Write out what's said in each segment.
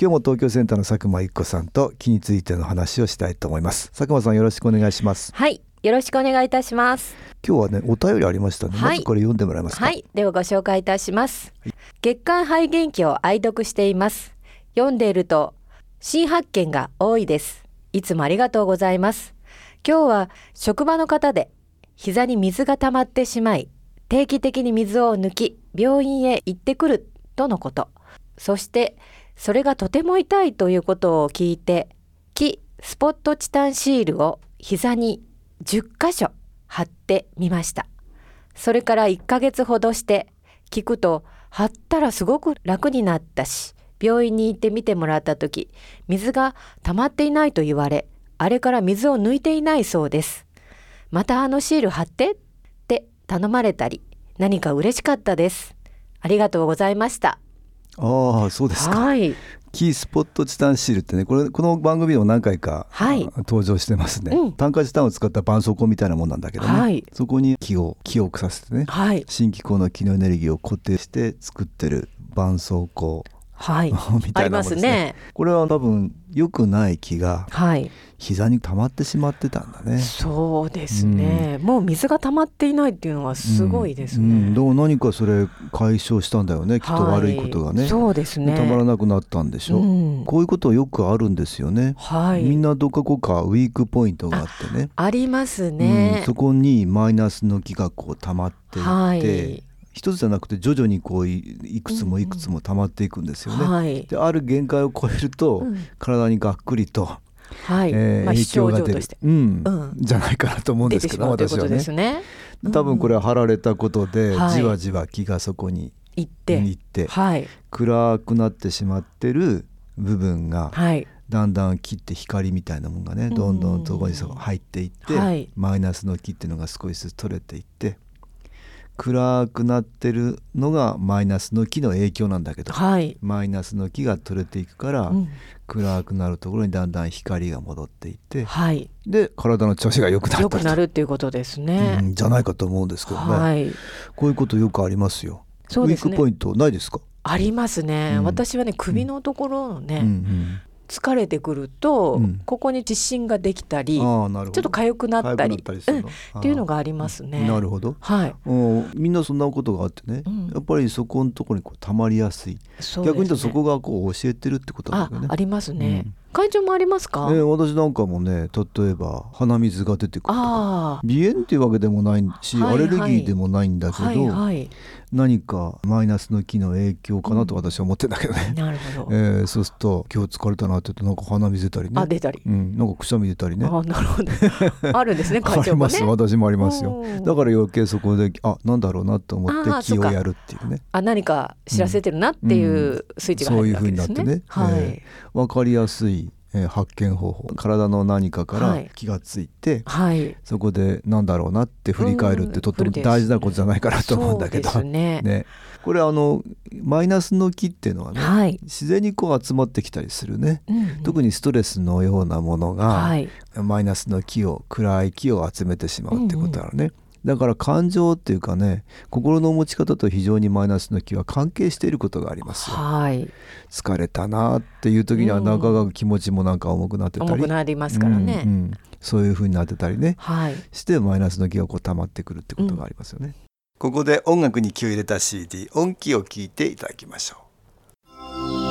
今日も東京センターの佐久間一子さんと気についての話をしたいと思います。佐久間さんよろしくお願いします。はい。よろしくお願いいたします。今日はねお便りありましたね、はい。まずこれ読んでもらえますか？はい。ではご紹介いたします、月刊肺元気を愛読しています。読んでいると新発見が多いです。いつもありがとうございます。今日は職場の方で膝に水が溜まってしまい定期的に水を抜き病院へ行ってくるとのこと。そしてそれがとても痛いということを聞いて木スポットチタンシールを膝に10箇所貼ってみました。それから1ヶ月ほどして聞くと貼ったらすごく楽になったし病院に行ってみてもらった時水が溜まっていないと言われあれから水を抜いていないそうです。またあのシール貼ってって頼まれたり何か嬉しかったです。ありがとうございました。ああそうですか。はい。キースポットチタンシールってねこれこの番組でも何回か、はい。あ登場してますね、うん。炭化チタンを使った絆創膏みたいなもんなんだけどね、はい。そこに気を気をさせてねはい。新機構の気のエネルギーを固定して作ってる絆創膏はい。みたいなもんですね。ね。これは多分良くない気がはい。膝に溜まってしまってたんだね。そうですね、もう水が溜まっていないっていうのはすごいですね、うん。うん。でも何かそれ解消したんだよね。きっとはい悪いことがね、そうですね。たまらなくなったんでしょ、うん。こういうことよくあるんですよね、はい。みんなどこうかウィークポイントがあってね。ありますうん。ね、そこにマイナスの気がこう溜まっていって、はい一つじゃなくて徐々にこういいくつもいくつも溜まっていくんですよね。はい。である限界を超えると、うん。体にがっくりと、はい、えーまあ、影響が出る。うん。うん。じゃないかなと思うんですけど私はね。ね。多分これは貼られたことで、はい。じわじわ気がそこに行って、行って、はい。暗くなってしまってる部分が、はい。だんだん木って光みたいなもんがねどんどんそこに入っていって、はいマイナスの木っていうのが少しずつ取れていって暗くなってるのがマイナスの木の影響なんだけど、はい、マイナスの木が取れていくから、うん。暗くなるところにだんだん光が戻っていってはい、で体の調子が良くなった良くなるっていうことですうね。んじゃないかと思うんですけどね、はい、こういうことよくありますよ。そうですね。ウィークポイントないですか、ありますね。うん。私はね首のところのね、うんうん疲れてくると、うん。ここに自信ができたり、ちょっと痒くなったりっていうのがありますね。なるほど。はい、うん。みんなそんなことがあってね、うん。やっぱりそこのところにこう溜まりやすい。逆に言うとそこがこう教えてるってことなんよね。ありますね。うん会長もありますか？えー私なんかもね例えば鼻水が出てくるとか。あ鼻炎っていうわけでもないし、はいアレルギーでもないんだあ、けど、はいはい、何かマイナスの気の影響かなと私は思ってんだけどね、なるほど。えーそうすると今日疲れたなって言うとなんか鼻水出たりね。あ出たり。うん、なんかくしゃみ出たりね。あなるほど。あるんですねあ会長もね。ります。私もありますよ。うんだから余計そこであなんだろうなと思って気をやるっていうね。あ何か知らせてるなっていうスイッチが入るわけですね。そういう風になってね。はい、え分かりやすい、えー発見方法。体の何かからはい。気がついて、はい。そこでなんだろうなって振り返るっうん。てとっても大事なことじゃないかなと思うんだけど、ね。ね、これあのマイナスの気っていうのはね、はい。自然にこう集まってきたりするね、うん特にストレスのようなものが、はい。マイナスの気を暗い気を集めてしまうってことなのね、だから感情っていうかね心の持ち方と非常にマイナスの気は関係していることがありますよ。はい。疲れたなっていう時にはうん。中が気持ちもなんか重くなってたり、重くなりますからね。うんうん。そういう風になってたりね。はい。してマイナスの気がこう溜まってくるってことがありますよね、ここで音楽に気を入れた CD 音気を聞いていただきましょう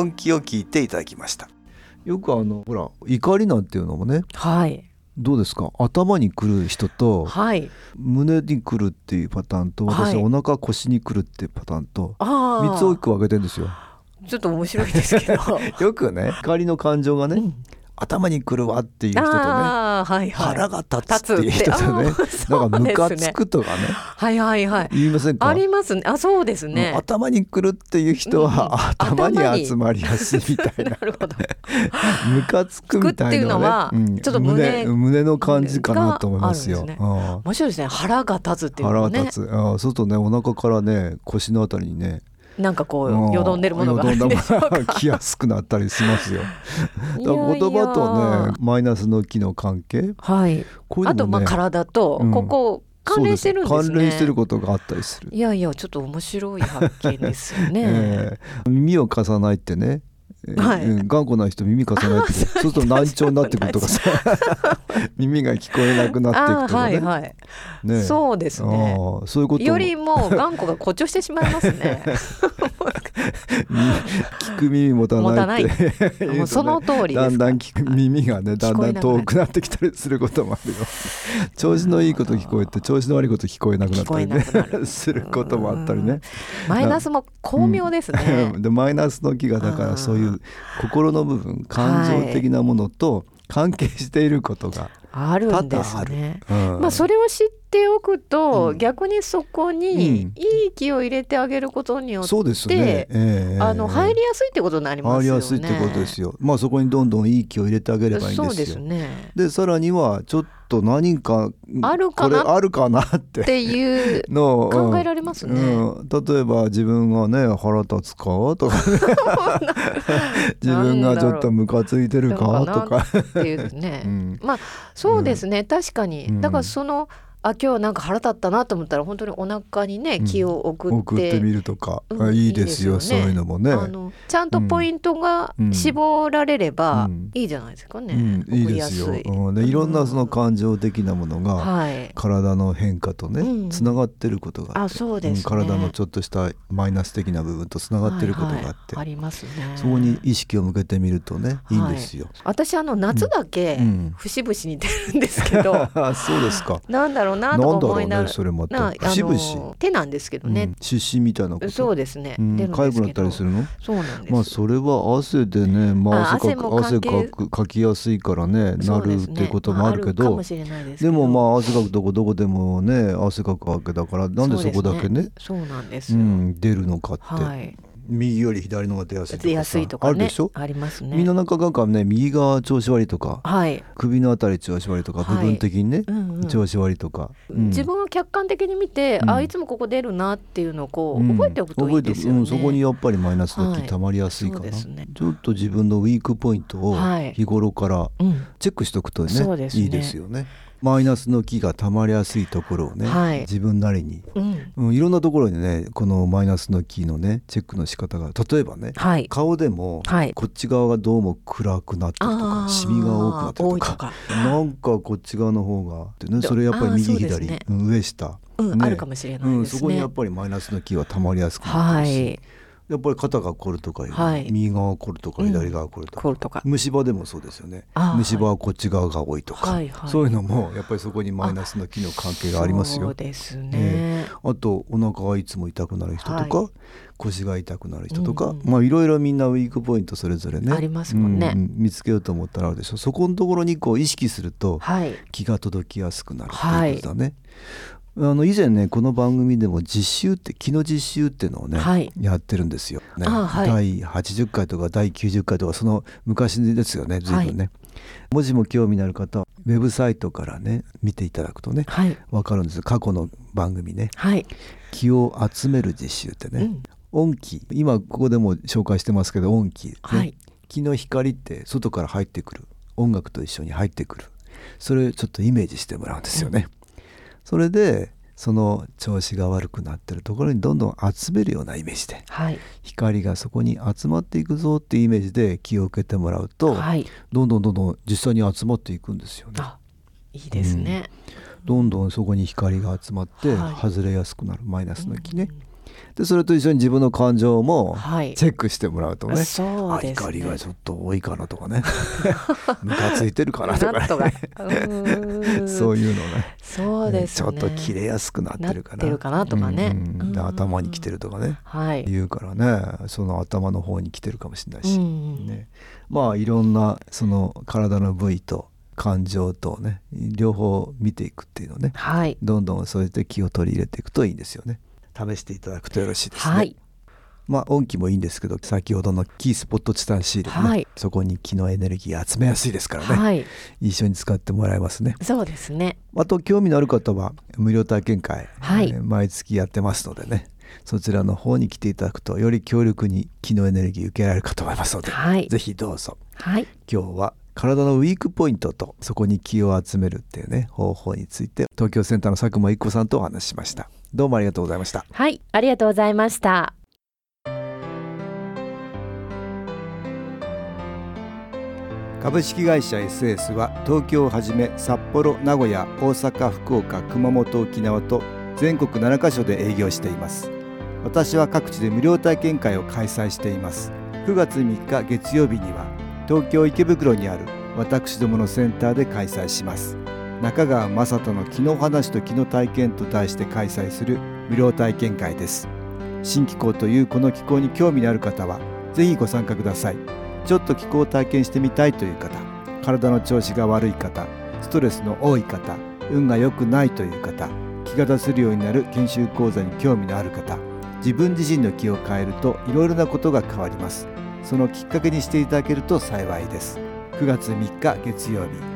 音気を聞いていただきました。よくあのほら怒りなんていうのもねはい。どうですか？頭にくる人とはい。胸にくるっていうパターンとはい。私はお腹腰にくるっていうパターンとあ3つ大きく分けてるんですよ。ちょっと面白いですけど。よくね怒りの感情がね、うん。頭にくるわっていう人とねはいはい。腹が立つっていう人とね なんかムカつくとかね。はいはいはい。言いませんか？ありますね。あそうですね。うん頭にくるっていう人は、うん頭に集まりやすいみたいな。なるほど。ムカつくみたいな、ね、っていうのはんちょっと胸胸の感じかなと思いますよ。面白いですね。腹が立つっていうのね。が立つ、あそうするとねお腹からね腰のあたりにねなんかこうよどんでるものが。あるんでしょうか来やすくなったりしますよ。だから言葉とねマイナスの気の関係？はい。こういうあとまあ体とうん。ここ関連してるんですね。関連してることがあったりする。いやいやちょっと面白い発見ですよね、えー耳を貸さないってね、えーはい。うん頑固な人耳貸さないって。そう。すると難聴になってくるとかさ。耳が聞こえなくなっていくとかね,、はいはい、ねそうですね。そういうことも。よりも頑固が誇張してしまいますね 聞く耳持たないって。ねその通りですだんだん聞く耳がねだんだん遠くなってきたりすることもあるよ。調子のいいこと聞こえて調子の悪いこと聞こえなくなったりね。る。することもあったりね。マイナスも巧妙ですね、でマイナスの気がだからそういう心の部分感情的なものと関係していることがあるんです多々あ。うん。まあそれを知っておくと、うん。逆にそこうん。にいい気を入れてあげることによって、そうですね、ええあの入りやすいってことになりますよね。入りやすいってことですよ。まあそこにどんどんいい気を入れてあげればいいんですよ。そうですね。でさらにはちょっと何かあるかな？これあるかなっってていう のを考えられますね。うん、例えば自分がね腹立つかとか 自分がちょっとムカついてるかとか、っていうね。うん、まあそうですね、確かに、うん。だからそのあ今日なんか腹立ったなと思ったら本当にお腹にねうん。気を送って,、送ってみるとか、うんあいいですよ。ね。そういうのもね。あのちゃんとポイントがうん。絞られればうん。いいじゃないですかね。うん、い。いですよ。うん、でいろんなその感情的なものがはい。体の変化とね、うん。つながってることがああって、そうですね。ん体のちょっとしたマイナス的な部分とつながってることがあって、はいはい。ありますね。そこに意識を向けてみるとねい。いんですよ。私あの夏だけうん。節々に出るんですけど、あ そうですか。なんだろうなとかなんだろう思いながら、ねそれまな手なんですけどねうん、。出身みたいなこと。そうですね。うん、出痒くなったりするの？そうなんです。まあそれは汗でね、まああ汗かく汗かくかきやすいからねなるっていうこともあるけどでもまあ汗かくとこどこでもね汗かくわけだからなんでそこだけねそうなんですよ。うん、出るのかって、はい。右より左の方が出やすいとかさ。出やすいとかね。あるでしょ、ありますね。みんな中がね右側調子悪いとか。はい。首のあたり調子悪いとか、はい。部分的にね、うんうん。調子悪いとか、うん。自分を客観的に見て、うん。あいつもここ出るなっていうのをこう、うん。覚えておくといいですよね。うん、そこにやっぱりマイナスのはい。気たまりやすいかな、そうですね。ちょっと自分のウィークポイントをはい。日頃からうん。チェックしておくとね,、ね。いいですよね。マイナスの気がたまりやすいところをね、はい。自分なりに、うん。うん、いろんなところにねこのマイナスの気のねチェックの仕方が。例えばねはい。顔でも、はい。こっち側がどうも暗くなってるとあかー。シミが多くなってるとか。か。なんかこっち側の方がってねでそれやっぱり右左、ね。うん上下、うん、ね。あるかもしれなうん、いですね。そこにやっぱりマイナスの気はたまりやすくなるし、い。やっぱり肩が凝るとか、はい。右側が凝るとかうん。左側が凝るとか、コールとか。虫歯でもそうですよね。虫歯はこっち側が多いとか、はいはい。そういうのもやっぱりそこにマイナスの気の関係がありますよ。そうですね。あとお腹がいつも痛くなる人とか、は腰が痛くなる人とか、うんうんまあいろいろみんなウィークポイントそれぞれねありますもんね。う見つけようと思ったらあるでしょ。そこのところにこう意識するとはい。気が届きやすくなるっていうことだね。あの以前ねこの番組でも実習って気の実習っていうのをね、はい。やってるんですよ、ね。あはい。第80回とか第90回とかその昔ですよね随分ね、もしも興味のある方はウェブサイトからね見ていただくとねはい。わかるんです。過去の番組ね。はい。気を集める実習ってね、うん。音気今ここでも紹介してますけど音気、ね。はい。気の光って外から入ってくる。音楽と一緒に入ってくる。それをちょっとイメージしてもらうんですよね、それでその調子が悪くなってるところにどんどん集めるようなイメージではい。光がそこに集まっていくぞっていうイメージで気を受けてもらうと、はい。どんどんどんどん実際に集まっていくんですよねあ、いいですね。どんどんそこに光が集まってはい外れやすくなるマイナスの気ね、でそれと一緒に自分の感情もはい。チェックしてもらうとね、そうですね。怒りがちょっと多いかなとかね。ムカついてるかなとかね。そういうのね。そうですね。ちょっと切れやすくなってるかな。るかなとかね。うん。うんでうん。頭に来てるとかね。はい。言うからね。その頭の方に来てるかもしれないし、うん。ね、まあいろんなその体の部位と感情とね両方見ていくっていうのね。はい。どんどんそうやって気を取り入れていくといいんですよね試していただくとよろしいですね、はい。まあ音気もいいんですけど先ほどのキースポットチタンシールもね、はい。そこに気のエネルギー集めやすいですからね、はい。一緒に使ってもらえますね。そうですね。あと興味のある方は無料体験会、はい。えー毎月やってますのでね。そちらの方に来ていただくとより強力に気のエネルギー受けられるかと思いますので、はい。ぜひどうぞ。はい。今日は体のウィークポイントとそこに気を集めるっていうね方法について東京センターの佐久間一子さんとお話ししましたどうもありがとうございました。はいありがとうございました。株式会社 SS は東京をはじめ札幌名古屋大阪福岡熊本沖縄と全国7カ所で営業しています。私は各地で無料体験会を開催しています。9月3日月曜日には東京池袋にある私どものセンターで開催します中川雅人の気の話と気の体験と題して開催する無料体験会です。新気候というこの気候に興味のある方はぜひご参加ください。ちょっと気候を体験してみたいという方体の調子が悪い方ストレスの多い方運が良くないという方気が出せるようになる研修講座に興味のある方自分自身の気を変えるといろいろなことが変わります。そのきっかけにしていただけると幸いです。9月3日月曜日。